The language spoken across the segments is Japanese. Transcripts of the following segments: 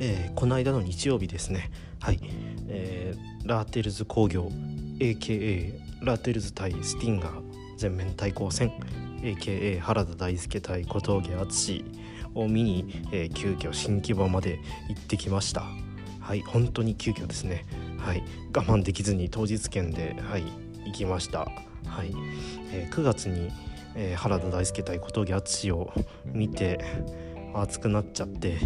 えー、この間の日曜日ですね。はい、えー、ラーテルズ工業 AKA ラーテルズ対スティンガー全面対抗戦 AKA 原田大輔対小峠敦を見に、えー、急遽新木場まで行ってきました。はい。本当に急遽ですね。はい。我慢できずに当日券ではい行きました。はい、えー、9月に、えー、原田大輔対小峠敦を見て熱くなっちゃって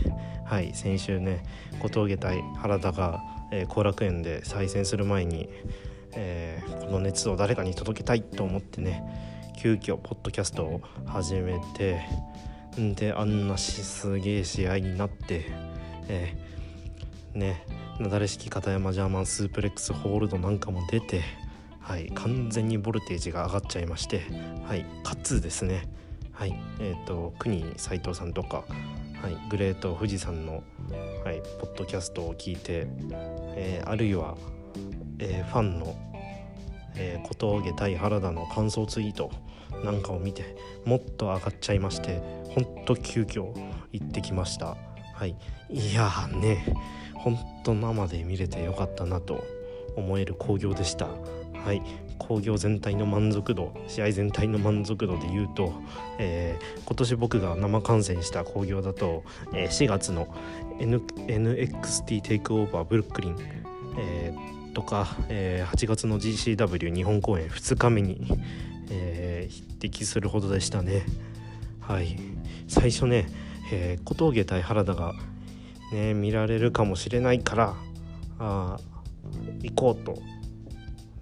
はい先週ね小峠対原田が後、えー、楽園で再戦する前に、えー、この熱を誰かに届けたいと思ってね急遽ポッドキャストを始めてんであんなしすげえ試合になって、えー、ねなだれ式片山ジャーマンスープレックスホールドなんかも出て、はい、完全にボルテージが上がっちゃいまして、はい、かつですね。はい。えーと、国斉藤さんとか、はい、グレート富士山の、はい、ポッドキャストを聞いて、えー、あるいは、えー、ファンの、えー、小峠対原田の感想ツイートなんかを見てもっと上がっちゃいましてほんと急遽行ってきました。はい。いやーねほんと生で見れてよかったなと思える興行でした。はい。興行全体の満足度試合全体の満足度で言うと、えー、今年僕が生観戦した興行だと、えー、4月の、N、NXT テイクオーバーブルックリン、えー、とか、えー、8月の GCW 日本公演2日目に、えー、匹敵するほどでしたね。はい。最初ね、えー、小峠対原田がね見られるかもしれないからあ行こうと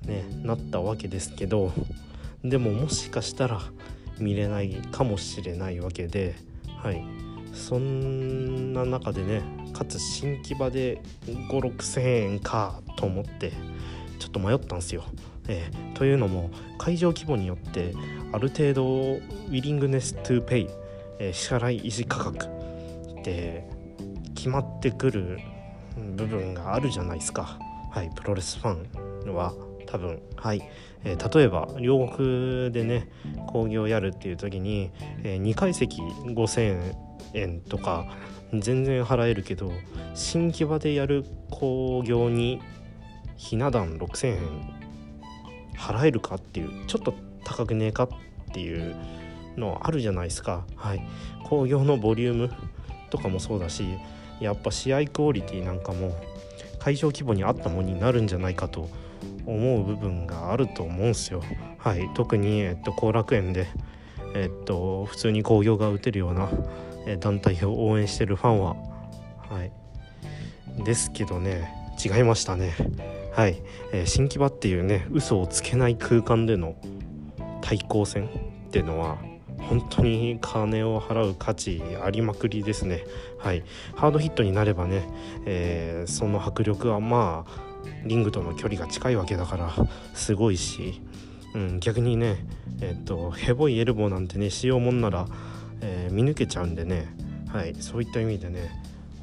ねなったわけですけどでももしかしたら見れないかもしれないわけではい。そんな中でねかつ新木場で5,6,000円かと思ってちょっと迷ったんですよ。えー、というのも会場規模によってある程度 willingness to pay、えー、支払い維持価格って決まってくる部分があるじゃないですか。はい。プロレスファンは多分。はい、えー、例えば両国でね興行やるっていう時に、えー、2階席5,000円とか全然払えるけど新木場でやる興行にひな壇6,000円払えるかっていうちょっと高くねえかっていうのあるじゃないですか。はい。興行のボリュームとかもそうだしやっぱ試合クオリティなんかも会場規模に合ったものになるんじゃないかと思う部分があると思うんすよ。はい、特に、えっと、後楽園で、えっと、普通に興行が打てるような、え団体を応援してるファンは、はい、ですけどね違いましたね。はい、えー、新木場っていうね嘘をつけない空間での対抗戦っていうのは本当に金を払う価値ありまくりですね。はい、ハードヒットになればね、えー、その迫力はまあリングとの距離が近いわけだからすごいし、うん、逆にねえっとヘボいエルボーなんてねしようもんなら、えー、見抜けちゃうんでね、はい、そういった意味でね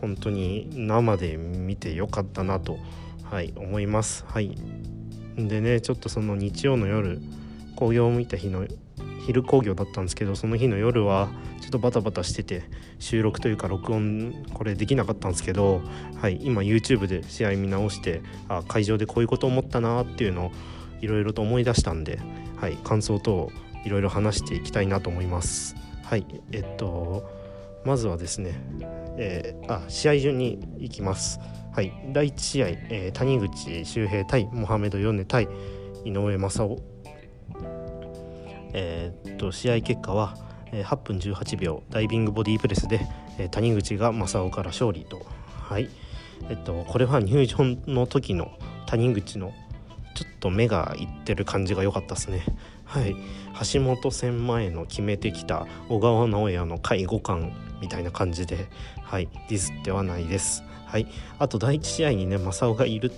本当に生で見てよかったなと、はい、思います。はい、でねちょっとその日曜の夜紅葉を見た日の昼工業だったんですけどその日の夜はちょっとバタバタしてて収録というか録音これできなかったんですけど、はい、今 YouTube で試合見直してあ会場でこういうこと思ったなっていうのをいろいろと思い出したんで、はい、感想等いろいろ話していきたいなと思います。はいえっとまずはですね、えー、あ試合順に行きます。はい、第1試合、えー、谷口周平対モハメド・ヨネ対井上正雄えー、っと試合結果は、8分18秒ダイビングボディープレスで、谷口が正雄から勝利と。はい。えっとこれは入場の時の谷口のちょっと目がいってる感じが良かったですね。はい。橋本戦前の決めてきた小川直也の介護官みたいな感じではい。ディスってはないです。はい。あと第1試合にね正雄がいる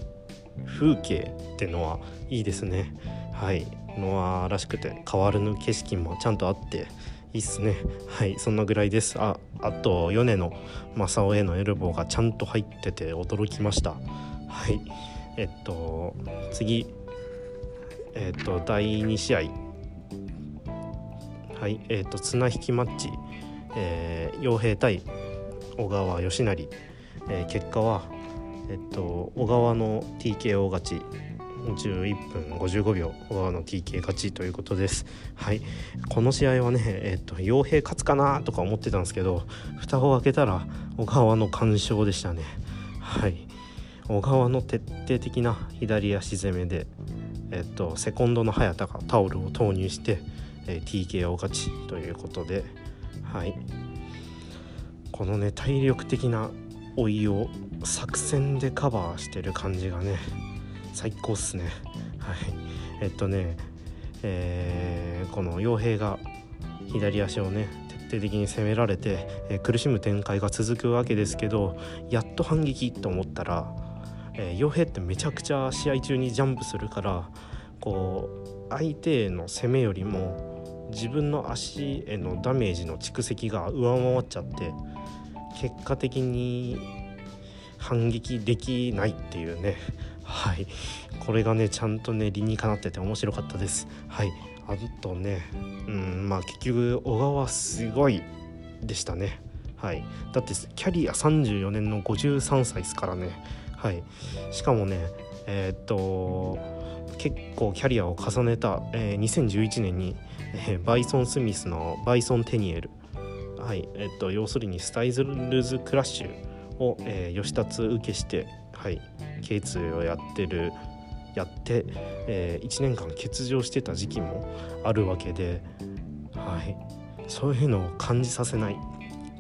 風景ってのはいいですね。はい。ノアらしくて変わらぬ景色もちゃんとあっていいっすね。はいそんなぐらいです。ああと米の正雄へのエルボーがちゃんと入ってて驚きました。はいえっと次。えっと第2試合はいえっと綱引きマッチ、えー、傭兵対小川義成えー、結果は、えっと、小川の TKO 勝ち。11分55秒小川の TK 勝ちということです。はい。この試合はねえっと傭兵勝つかなとか思ってたんですけど蓋を開けたら小川の完勝でしたね。はい。小川の徹底的な左足攻めでえっとセコンドの早田がタオルを投入して、えー、TKO 勝ちということで。はい。このね体力的な老いを作戦でカバーしてる感じがね最高っすね。はい。えっとねえー、この傭兵が左足をね徹底的に攻められて、えー、苦しむ展開が続くわけですけどやっと反撃と思ったら、えー、傭兵ってめちゃくちゃ試合中にジャンプするからこう相手への攻めよりも自分の足へのダメージの蓄積が上回っちゃって結果的に反撃できないっていうねはい。これがねちゃんとね理にかなってて面白かったです。はい。あとねうんまあ結局小川すごいでしたね。はい。だってキャリア34年の53歳ですからね。はい。しかもねえー、っと結構キャリアを重ねた、えー、2011年に、えー、バイソン・スミスのバイソン・テニエル。はい。えっと要するにスタイズルズ・クラッシュを、えー、吉達受けしてはい。K2 をやってるやって、えー、1年間欠場してた時期もあるわけで、はい、そういうのを感じさせない。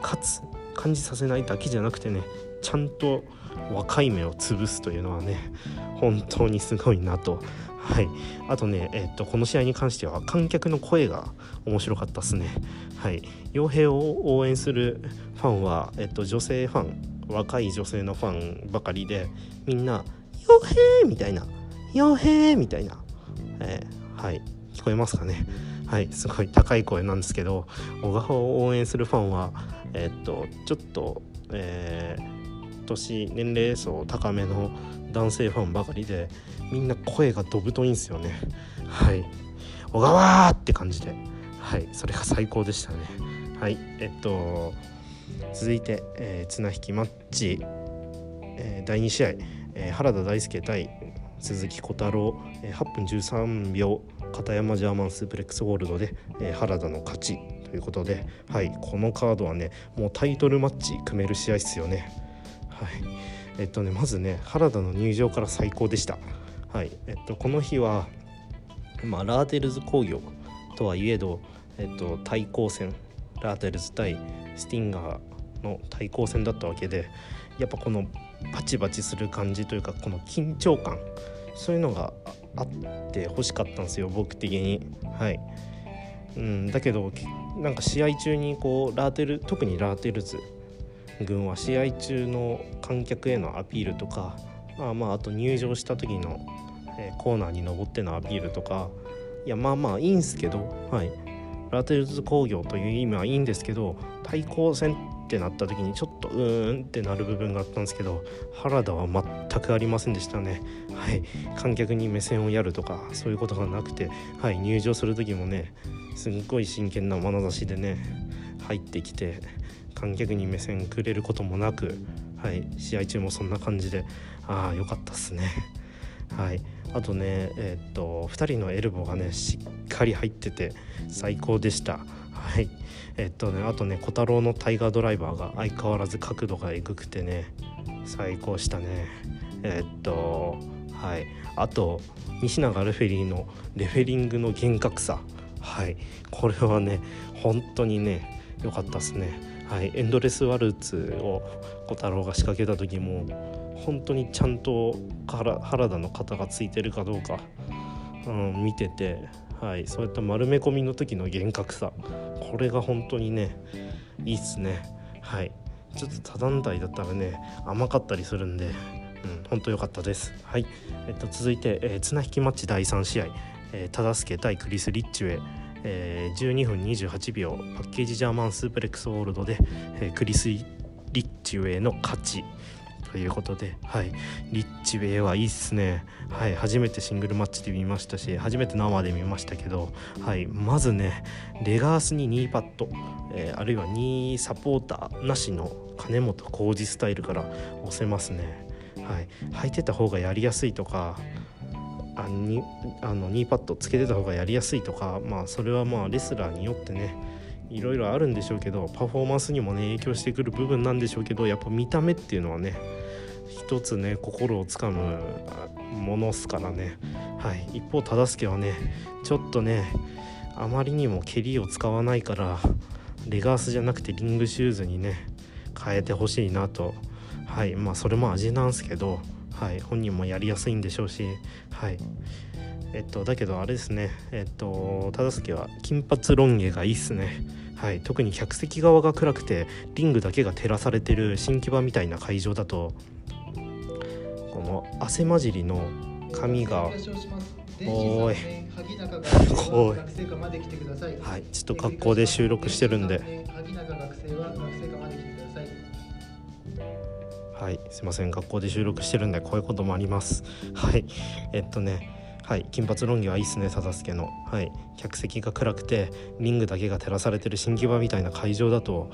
かつ感じさせないだけじゃなくてねちゃんと若い芽を潰すというのはね本当にすごいなと。はい、あとね、えっと、この試合に関しては観客の声が面白かったですね。はい、傭兵を応援するファンは、えっと、女性ファン若い女性のファンばかりでみんな「傭兵!」みたいな「傭兵!」みたいな、えー、はい。聞こえますかね？はい。すごい高い声なんですけど小川を応援するファンはえー、っとちょっとえー、年年齢層高めの男性ファンばかりでみんな声がどぶといんですよね。はい。小川って感じで。はい。それが最高でしたね。はい。えっと続いて、えー、綱引きマッチ、えー、第2試合、えー、原田大輔対鈴木小太郎、えー、8分13秒片山ジャーマンスープレックスゴールドで、えー、原田の勝ちということで、はい、このカードはねもうタイトルマッチ組める試合ですよね。はいえっとねまずね原田の入場から最高でした。はいえっと、この日は、まあ、ラーテルズ工業とはいえど、えっと、対抗戦ラーテルズ対スティンガーの対抗戦だったわけでやっぱこのバチバチする感じというかこの緊張感そういうのがあって欲しかったんですよ僕的に。はい。うん、だけどなんか試合中にこうラーテル特にラーテルズ軍は試合中の観客へのアピールとかまあまああと入場した時の、え、コーナーに登ってのアピールとかいやまあまあいいんすけどはい。ラテルズ工業という意味はいいんですけど対抗戦ってなった時にちょっとうーんってなる部分があったんですけど原田は全くありませんでしたね。はい。観客に目線をやるとかそういうことがなくてはい。入場する時もねすっごい真剣な眼差しでね入ってきて観客に目線くれることもなくはい。試合中もそんな感じでああよかったっすね。はい。あとねえー、っと2人のエルボーがねしっかり入ってて最高でした。はい。えっとねあとね小太郎のタイガードライバーが相変わらず角度がえぐくてね最高したね。えっとはい。あと西永レフェリーのレフェリングの厳格さ。はい。これはね本当にね良かったですね。はい。エンドレスワルツを小太郎が仕掛けた時も本当にちゃんと原田の肩がついてるかどうか、うん、見ててはいそういった丸め込みの時の厳格さこれが本当にねいいっすね。はい。ちょっと他団体だったらね甘かったりするんで、うん、本当良かったです。はい。えっと続いて、えー、綱引きマッチ第3試合、えー、忠助対クリス・リッチウェイえー、12分28秒パッケージジャーマンスープレックスホールドで、えー、クリス・リッチウェイの勝ち。ということで、はい、リッチウェイはいいっすね、はい、初めてシングルマッチで見ましたし初めて生で見ましたけど、はい、まずねレガースに2パット、えー、あるいは2サポーターなしの金本浩二スタイルから押せますね、はい、履いてた方がやりやすいとかあにあの2パッドつけてた方がやりやすいとかまあそれはまあレスラーによってねいろいろあるんでしょうけどパフォーマンスにもね影響してくる部分なんでしょうけどやっぱ見た目っていうのはね一つね心をつかむものっすからね。はい。一方忠相はねちょっとねあまりにも蹴りを使わないからレガースじゃなくてリングシューズにね変えてほしいなと。はい。まあそれも味なんすけどはい。本人もやりやすいんでしょうしはい。えっとだけどあれですね。えっと忠相は金髪ロン毛がいいっすね。はい、特に客席側が暗くてリングだけが照らされてる新木場みたいな会場だとの汗混じりの髪が。おい。おい。はいちょっと格好で収録してるんで。はいすいません学校で収録してるんでこういうこともあります。はい。えっとねはい金髪ロン毛はいいっすね忠助の。はい。客席が暗くてリングだけが照らされてる新木場みたいな会場だと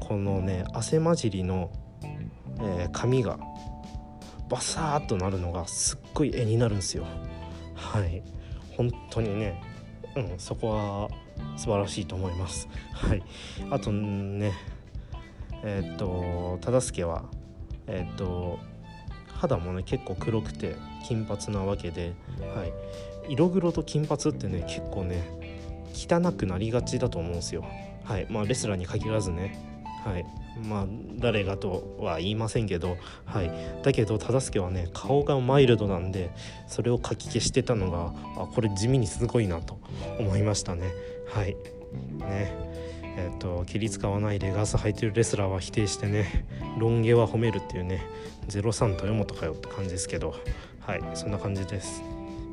このね汗混じりの、えー、髪がバサーっとなるのがすっごい絵になるんですよ。はい。本当にね。うんそこは素晴らしいと思います。はい。あとねえー、っと忠助はえー、っと肌もね結構黒くて金髪なわけで、はい、色黒と金髪ってね結構ね汚くなりがちだと思うんですよ。はい。まあ、レスラーに限らずね、はい。まあ、誰がとは言いませんけど、はい、だけど忠相はね顔がマイルドなんでそれをかき消してたのがあこれ地味にすごいなと思いましたね。はい。ね。えーと、切り使わないでガス履いてるレスラーは否定してねロン毛は褒めるっていうね03豊本かよって感じですけどはい。そんな感じです。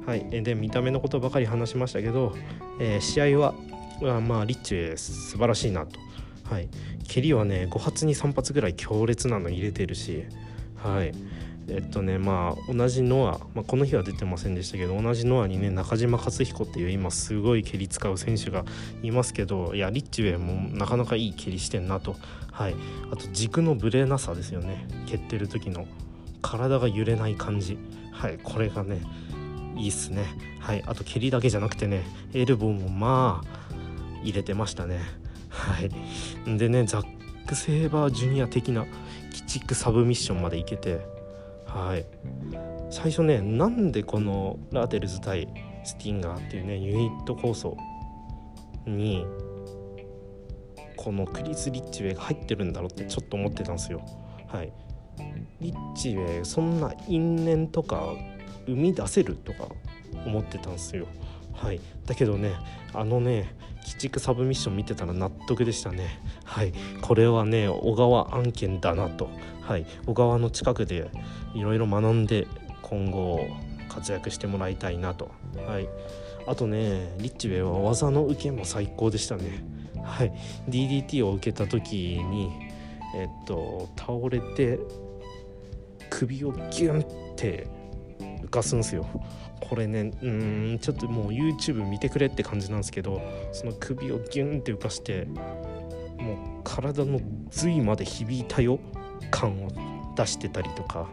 はい。で見た目のことばかり話しましたけど、えー、試合はまあリッチ素晴らしいなとはい。蹴りはね5発に3発ぐらい強烈なの入れてるしはい。えっとねまあ同じノア、まあ、この日は出てませんでしたけど同じノアにね中島克彦っていう今すごい蹴り使う選手がいますけどいやリッチウェイもなかなかいい蹴りしてんなと。はい。あと軸のブレなさですよね。蹴ってる時の。体が揺れない感じ。はい。これがねいいっすね。はい。あと蹴りだけじゃなくてねエルボーもまあ入れてましたね。はい。でねザック・セーバージュニア的な鬼畜サブミッションまでいけてはい。最初ねなんでこのラーテルズ対スティンガーっていうねユニット構想にこのクリス・リッチウェイが入ってるんだろうってちょっと思ってたんですよ。はい。リッチウェイそんな因縁とか生み出せるとか思ってたんですよ。はい。だけどねあのね鬼畜サブミッション見てたら納得でしたね。はい。これはね小川案件だなと。はい。小川の近くでいろいろ学んで今後活躍してもらいたいなと。はい。あとねリッチウェイは技の受けも最高でしたね。はい。DDT を受けた時にえっと倒れて首をギュンって浮かすんですよ。これねうんちょっともう YouTube 見てくれって感じなんですけどその首をギュンって浮かしてもう体の髄まで響いたよ感を出してたりとか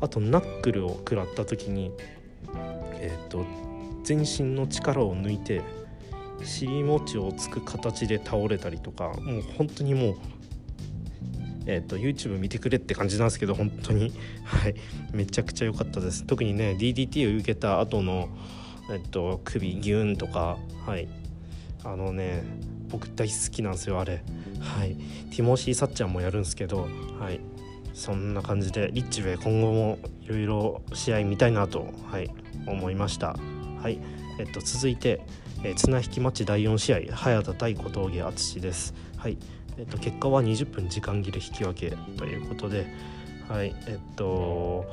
あとナックルを食らった時にえっ、ー、と全身の力を抜いて尻餅をつく形で倒れたりとかもう本当にもうえーと、YouTube 見てくれって感じなんですけど本当に。はい。めちゃくちゃ良かったです。特にね DDT を受けた後のえっ、ー、と首ギューンとかはい。あのね僕大好きなんですよあれ。はい。ティモシー・サッチャーもやるんですけどはい。そんな感じでリッチウェイ今後もいろいろ試合見たいなとはい。思いました。はい。えっと続いて、えー、綱引きマッチ第4試合早田対小峠淳です。はい。えっと、結果は20分時間切れ引き分けということで、はいえっと、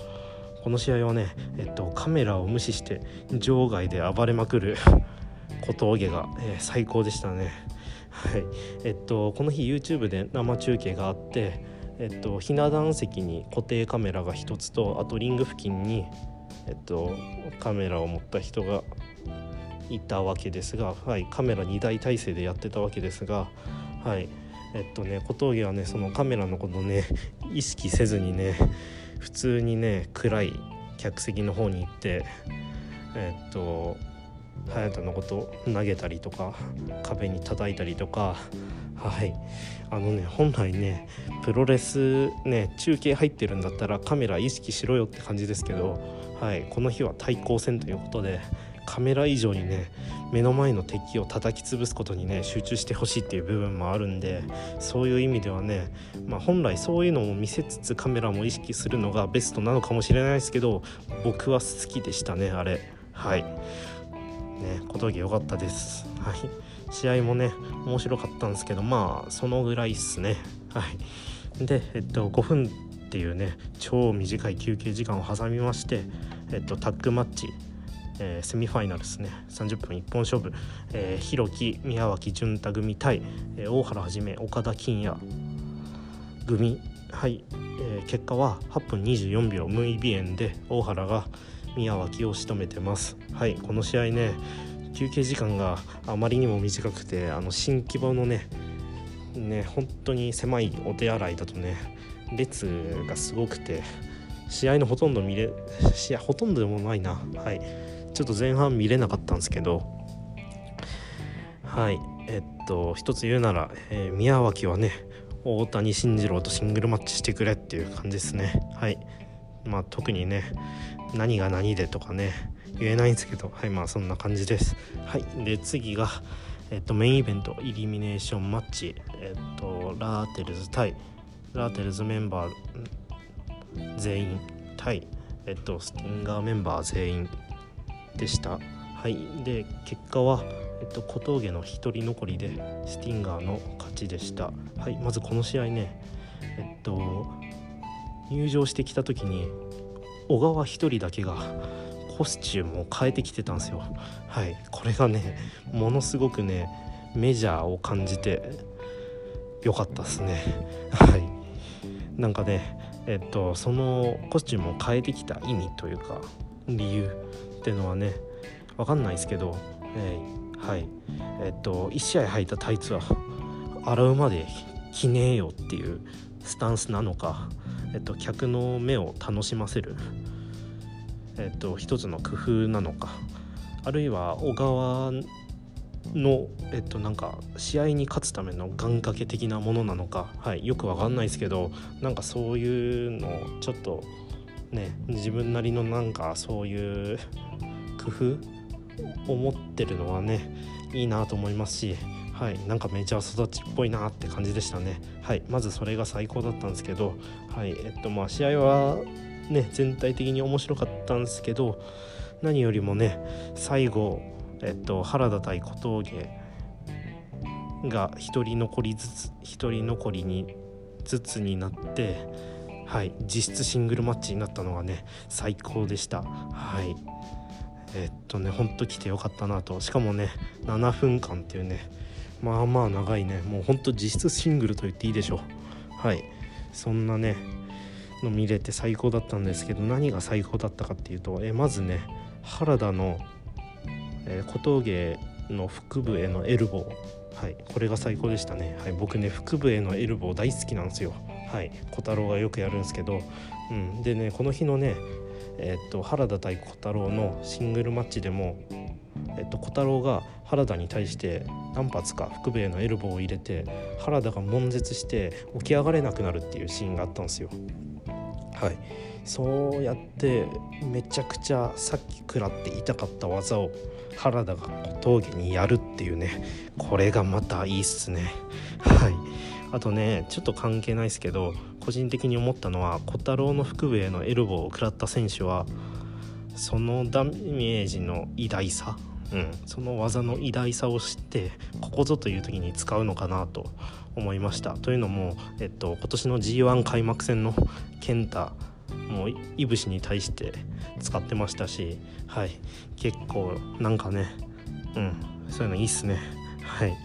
この試合はね、えっと、カメラを無視して場外で暴れまくる 小峠が、えー、最高でしたね。はいえっと、この日 YouTube で生中継があってえっと、ひな壇席に固定カメラが1つとあとリング付近に、えっと、カメラを持った人がいたわけですが、はい、カメラ2台体制でやってたわけですが、はいえっとね、小峠はねそのカメラのことね 意識せずにね普通にね暗い客席の方に行ってえっと隼人のこと投げたりとか壁に叩いたりとかはい。あのね本来ねプロレスね中継入ってるんだったらカメラ意識しろよって感じですけど、はい、この日は対抗戦ということでカメラ以上にね目の前の敵を叩き潰すことにね集中してほしいっていう部分もあるんでそういう意味ではね、まあ、本来そういうのも見せつつカメラも意識するのがベストなのかもしれないですけど僕は好きでしたねあれ。はい。ね小峠良かったです。はい。試合もね面白かったんですけどまあそのぐらいっすね。はい。でえっと5分っていうね超短い休憩時間を挟みましてえっとタッグマッチえー、セミファイナルですね30分一本勝負、えー、弘樹宮脇潤太組対、えー、大原はじめ岡田金也組。はい、えー、結果は8分24秒。無意尾炎で大原が宮脇を仕留めてます。はい。この試合ね休憩時間があまりにも短くてあの新規場のねね本当に狭いお手洗いだとね列がすごくて試合のほとんど見れ試合ほとんどでもないな。はい。ちょっと前半見れなかったんですけどはいえっと一つ言うなら、えー、宮脇はね大谷慎次郎とシングルマッチしてくれっていう感じですね。はいまあ特にね何が何でとかね言えないんですけどはいまあそんな感じです。はいで次がえっとメインイベントイリミネーションマッチ。えっとラーテルズ対ラーテルズメンバー全員対えっとスティンガーメンバー全員でした。はい。で結果はえっと、小峠の1人残りでスティンガーの勝ちでした。はい。まずこの試合ねえっと入場してきた時に小川1人だけがコスチュームを変えてきてたんですよ。はい。これがねものすごくねメジャーを感じてよかったですね。はい。なんかねえっとそのコスチュームを変えてきた意味というか理由。っていうのはね分かんないですけど、えー、はい。えっと1試合履いたタイツは洗うまで着ねえよっていうスタンスなのか、えっと、客の目を楽しませる、えっと、一つの工夫なのかあるいは小川の、えっと、なんか試合に勝つための願掛け的なものなのか、はい、よくわかんないですけどなんかそういうのをちょっとね自分なりのなんかそういう工夫を持ってるのはねいいなと思いますしはいなんかメジャー育ちっぽいなって感じでしたね。はいまずそれが最高だったんですけどはいえっとまあ試合はね全体的に面白かったんですけど何よりもね最後えっと原田対小峠が1人残りずつ1人残りにずつになってはい。実質シングルマッチになったのがね最高でした。はい。えっとねほんと来てよかったなと。しかもね7分間っていうねまあまあ長いね。もうほんと実質シングルと言っていいでしょう。はい。そんなねの見れて最高だったんですけど何が最高だったかっていうとえまずね原田の、えー、小峠の腹部へのエルボー。はい。これが最高でしたね。はい。僕ね腹部へのエルボー大好きなんですよ。はい小太郎がよくやるんですけどうんでねこの日のねえっと原田対小太郎のシングルマッチでも、えっと小太郎が原田に対して何発か腹部へのエルボーを入れて原田が悶絶して起き上がれなくなるっていうシーンがあったんですよ。はい。そうやってめちゃくちゃさっき食らって痛かった技を原田が小峠にやるっていうね。これがまたいいっすね。はい。あとねちょっと関係ないですけど個人的に思ったのは小太郎の腹部へのエルボーを食らった選手はそのダメージの偉大さ、うん、その技の偉大さを知ってここぞという時に使うのかなと思いましたというのも、えっと、今年の g 1開幕戦の健太もういぶしに対して使ってましたし、はい、結構なんかね、うん、そういうのいいっすね。はい、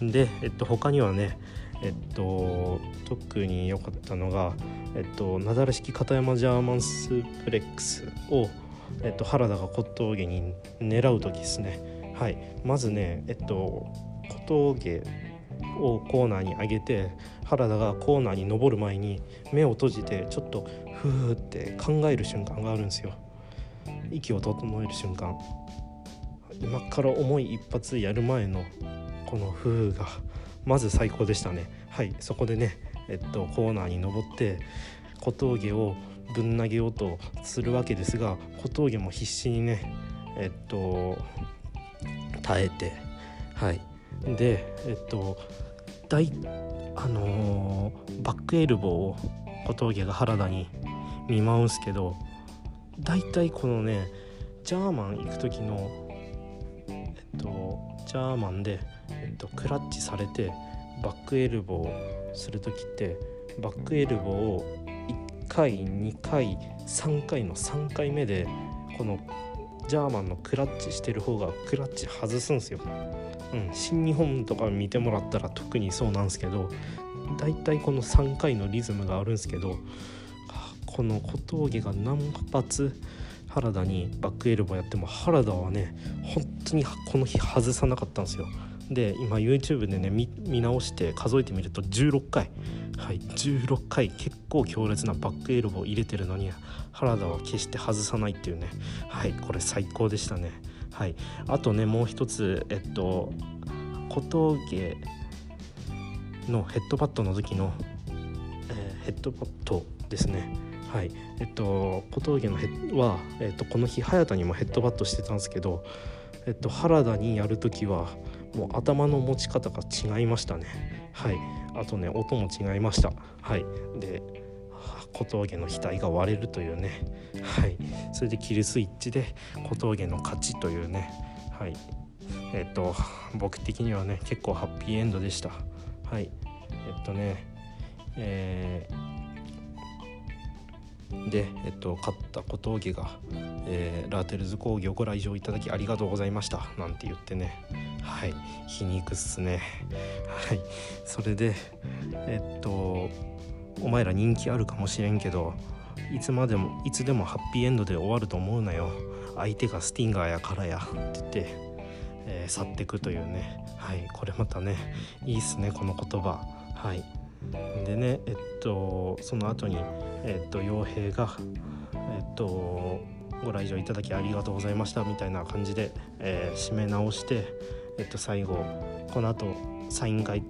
で、えっと、他にはねえっと特に良かったのが、えっと、なだら式片山ジャーマンスープレックスを、えっと、原田が小峠に狙う時ですね。はい、まずね、えっと、小峠をコーナーに上げて原田がコーナーに登る前に目を閉じてちょっとふーって考える瞬間があるんですよ。息を整える瞬間。今から思い一発やる前のこのふーがまず最高でしたね。はいそこでねえっとコーナーに登って小峠をぶん投げようとするわけですが小峠も必死にねえっと耐えてはい。でえっと大あのー、バックエルボーを小峠が原田に見舞うんすけど大体このねジャーマン行く時のえっとジャーマンで、えっと、クラッチされてバックエルボーする時ってバックエルボーを1回2回3回の3回目でこのジャーマンのクラッチしてる方がクラッチ外すんですよ。うん、新日本とか見てもらったら特にそうなんですけどだいたいこの3回のリズムがあるんですけどこの小峠が何発原田にバックエルボーやっても原田はね本当にこの日外さなかったんですよ。で今 YouTube でね見直して数えてみると16回。はい。16回結構強烈なバックエルボー入れてるのに原田は決して外さないっていうね。はい。これ最高でしたね。はい。あとねもう一つえっと小峠のヘッドパッドの時の、えー、ヘッドパッドですね。はい。えっと小峠のヘッは、えっと、この日早田にもヘッドバットしてたんですけど、えっと、原田にやる時はもう頭の持ち方が違いましたね。はい。あとね音も違いました。はい。で小峠の額が割れるというね。はい。それでキルスイッチで小峠の勝ちというね。はい。えっと僕的にはね結構ハッピーエンドでした。はい。えっとねえー、で、えっと、勝った小峠が、えー、ラーテルズ工業ご来場いただきありがとうございました。なんて言ってね。はい。皮肉っすね。はい。それでえっとお前ら人気あるかもしれんけどいつまでもいつでもハッピーエンドで終わると思うなよ。相手がスティンガーやからや。って言って、えー、去ってくというね。はい。これまたねいいっすねこの言葉。はい。でねえっとその後にえっと傭兵がえっとご来場いただきありがとうございましたみたいな感じで、えー、締め直してえっと最後この後サイン会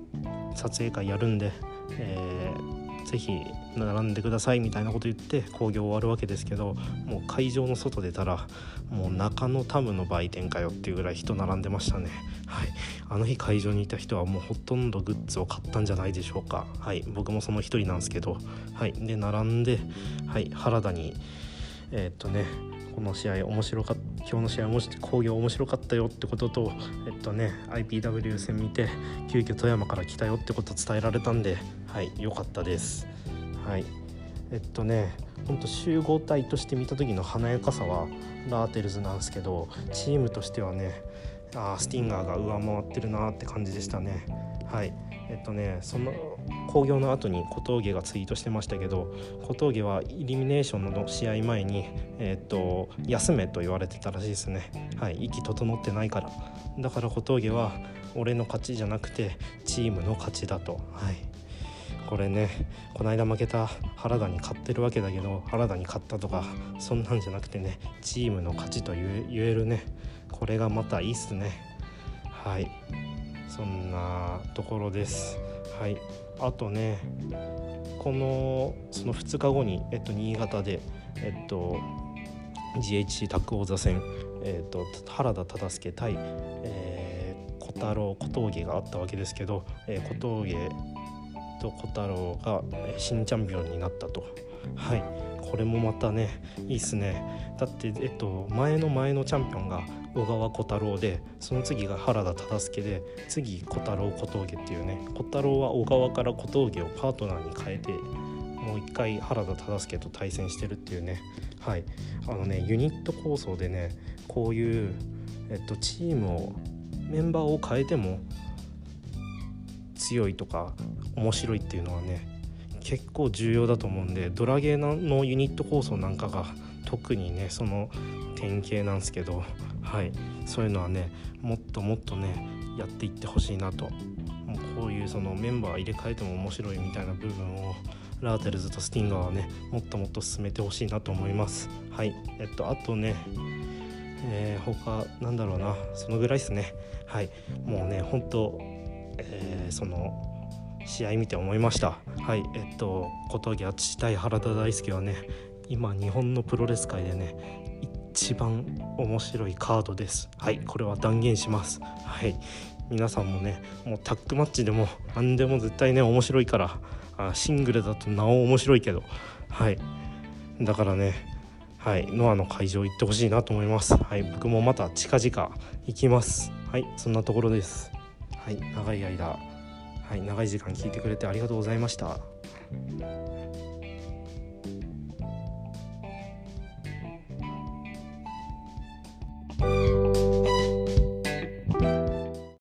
撮影会やるんで、えーぜひ並んでくださいみたいなこと言って興行終わるわけですけどもう会場の外出たらもう中野タムの売店かよっていうぐらい人並んでましたね。はい。あの日会場にいた人はもうほとんどグッズを買ったんじゃないでしょうか。はい。僕もその一人なんですけど。はい。で並んではい。原田にえー、っとねこの試合面白かった今日の試合も工業面白かったよってこととえっとね IPW 戦見て急遽富山から来たよってこと伝えられたんではい良かったです。はい。えっとねほんと集合体として見た時の華やかさはラーテルズなんですけどチームとしてはねあスティンガーが上回ってるなって感じでしたね。はい。えっとねその興行の後に小峠がツイートしてましたけど小峠はイリミネーションの試合前に、えっと休めと言われてたらしいですね。はい。息整ってないから。だから小峠は俺の勝ちじゃなくてチームの勝ちだと。はい。これねこの間負けた原田に勝ってるわけだけど原田に勝ったとかそんなんじゃなくてねチームの勝ちと言えるねこれがまたいいっすね。はい。そんなところです。はい。あとねこのその2日後に、えっと、新潟でえっと GHC タッグ王座戦、えっと、原田忠介対、えー、小太郎小峠があったわけですけど、えー、小峠と小太郎が新チャンピオンになったと。はい。これもまたねいいっすね。だってえっと前の前のチャンピオンが小川小太郎でその次が原田忠介で次小太郎小峠っていうね小太郎は小川から小峠をパートナーに変えてもう一回原田忠介と対戦してるっていうね。はい。あのねユニット構想でねこういう、えっと、チームをメンバーを変えても強いとか面白いっていうのはね結構重要だと思うんでドラゲーのユニット構想なんかが特にねその典型なんですけどはい。そういうのはねもっともっとねやっていってほしいなと。うこういうそのメンバー入れ替えても面白いみたいな部分をラーテルズとスティンガーはねもっともっと進めてほしいなと思います。はい。えっとあとねえー、他なんだろうな。そのぐらいですね。はい。もうね本当えー、その試合見て思いました。はいえっと小峠淳対原田大輔はね今日本のプロレス界でね一番面白いカードです。はいこれは断言します。はい皆さんもねもうタッグマッチでも何でも絶対ね面白いからあシングルだとなお面白いけど。はいだからねはいノアの会場行ってほしいなと思います。はい僕もまた近々行きます。はいそんなところです。はい長い間はい長い時間聞いてくれてありがとうございました。